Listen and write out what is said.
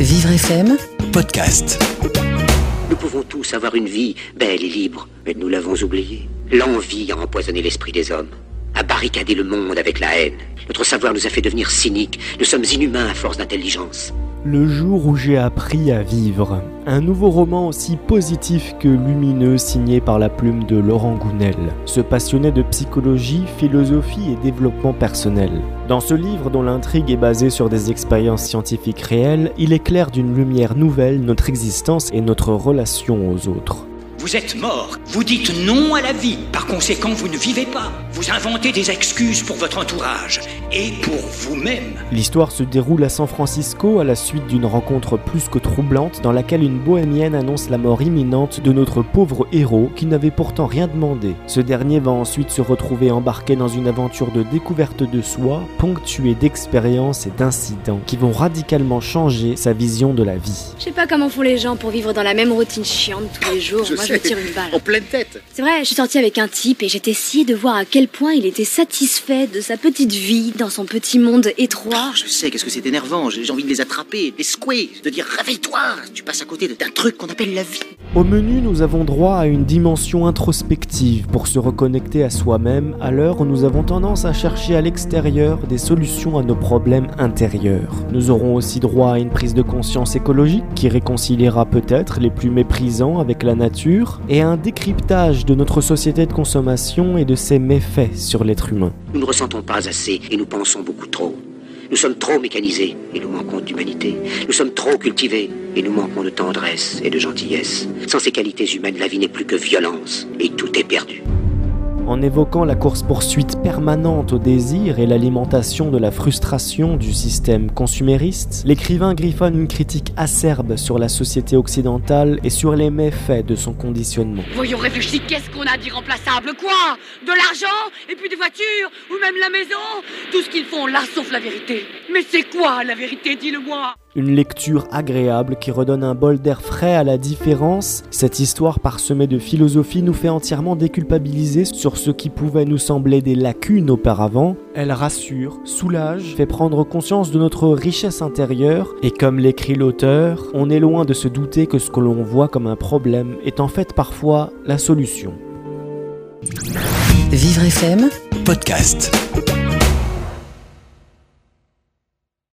Vivre FM podcast. Nous pouvons tous avoir une vie belle et libre, mais nous l'avons oublié. L'envie a empoisonné l'esprit des hommes, a barricadé le monde avec la haine. Notre savoir nous a fait devenir cyniques. Nous sommes inhumains à force d'intelligence. Le jour où j'ai appris à vivre. Un nouveau roman aussi positif que lumineux signé par la plume de Laurent Gounel. Ce passionné de psychologie, philosophie et développement personnel. Dans ce livre dont l'intrigue est basée sur des expériences scientifiques réelles, il éclaire d'une lumière nouvelle notre existence et notre relation aux autres. Vous êtes mort. Vous dites non à la vie. Par conséquent, vous ne vivez pas. Vous inventez des excuses pour votre entourage et pour vous-même. L'histoire se déroule à San Francisco à la suite d'une rencontre plus que troublante dans laquelle une bohémienne annonce la mort imminente de notre pauvre héros qui n'avait pourtant rien demandé. Ce dernier va ensuite se retrouver embarqué dans une aventure de découverte de soi, ponctuée d'expériences et d'incidents qui vont radicalement changer sa vision de la vie. Je sais pas comment font les gens pour vivre dans la même routine chiante tous les jours. Moi, je me tire une balle. En pleine tête. C'est vrai, je suis sortie avec un type et j'étais sciée de voir à quel point il était satisfait de sa petite vie dans son petit monde étroit. Oh, je sais, qu'est-ce que c'est énervant. J'ai j'ai envie de les attraper, les secouer, de dire réveille-toi. Tu passes à côté d'un truc qu'on appelle la vie. Au menu, nous avons droit à une dimension introspective pour se reconnecter à soi-même à l'heure où nous avons tendance à chercher à l'extérieur des solutions à nos problèmes intérieurs. Nous aurons aussi droit à une prise de conscience écologique qui réconciliera peut-être les plus méprisants avec la nature et un décryptage de notre société de consommation et de ses méfaits sur l'être humain. Nous ne ressentons pas assez et nous pensons beaucoup trop. Nous sommes trop mécanisés et nous manquons d'humanité. Nous sommes trop cultivés et nous manquons de tendresse et de gentillesse. Sans ces qualités humaines, la vie n'est plus que violence et tout est perdu. En évoquant la course-poursuite permanente au désir et l'alimentation de la frustration du système consumériste, l'écrivain griffonne une critique acerbe sur la société occidentale et sur les méfaits de son conditionnement. Voyons réfléchir, qu'est-ce qu'on a d'irremplaçable? Quoi? De l'argent? Et puis des voitures? Ou même la maison? Tout ce qu'ils font là sauf la vérité. Mais c'est quoi la vérité? Dis-le-moi Une lecture agréable qui redonne un bol d'air frais à la différence. Cette histoire parsemée de philosophie nous fait entièrement déculpabiliser sur ce qui pouvait nous sembler des lacunes auparavant. Elle rassure, soulage, fait prendre conscience de notre richesse intérieure et comme l'écrit l'auteur, on est loin de se douter que ce que l'on voit comme un problème est en fait parfois la solution. Vivre FM Podcast.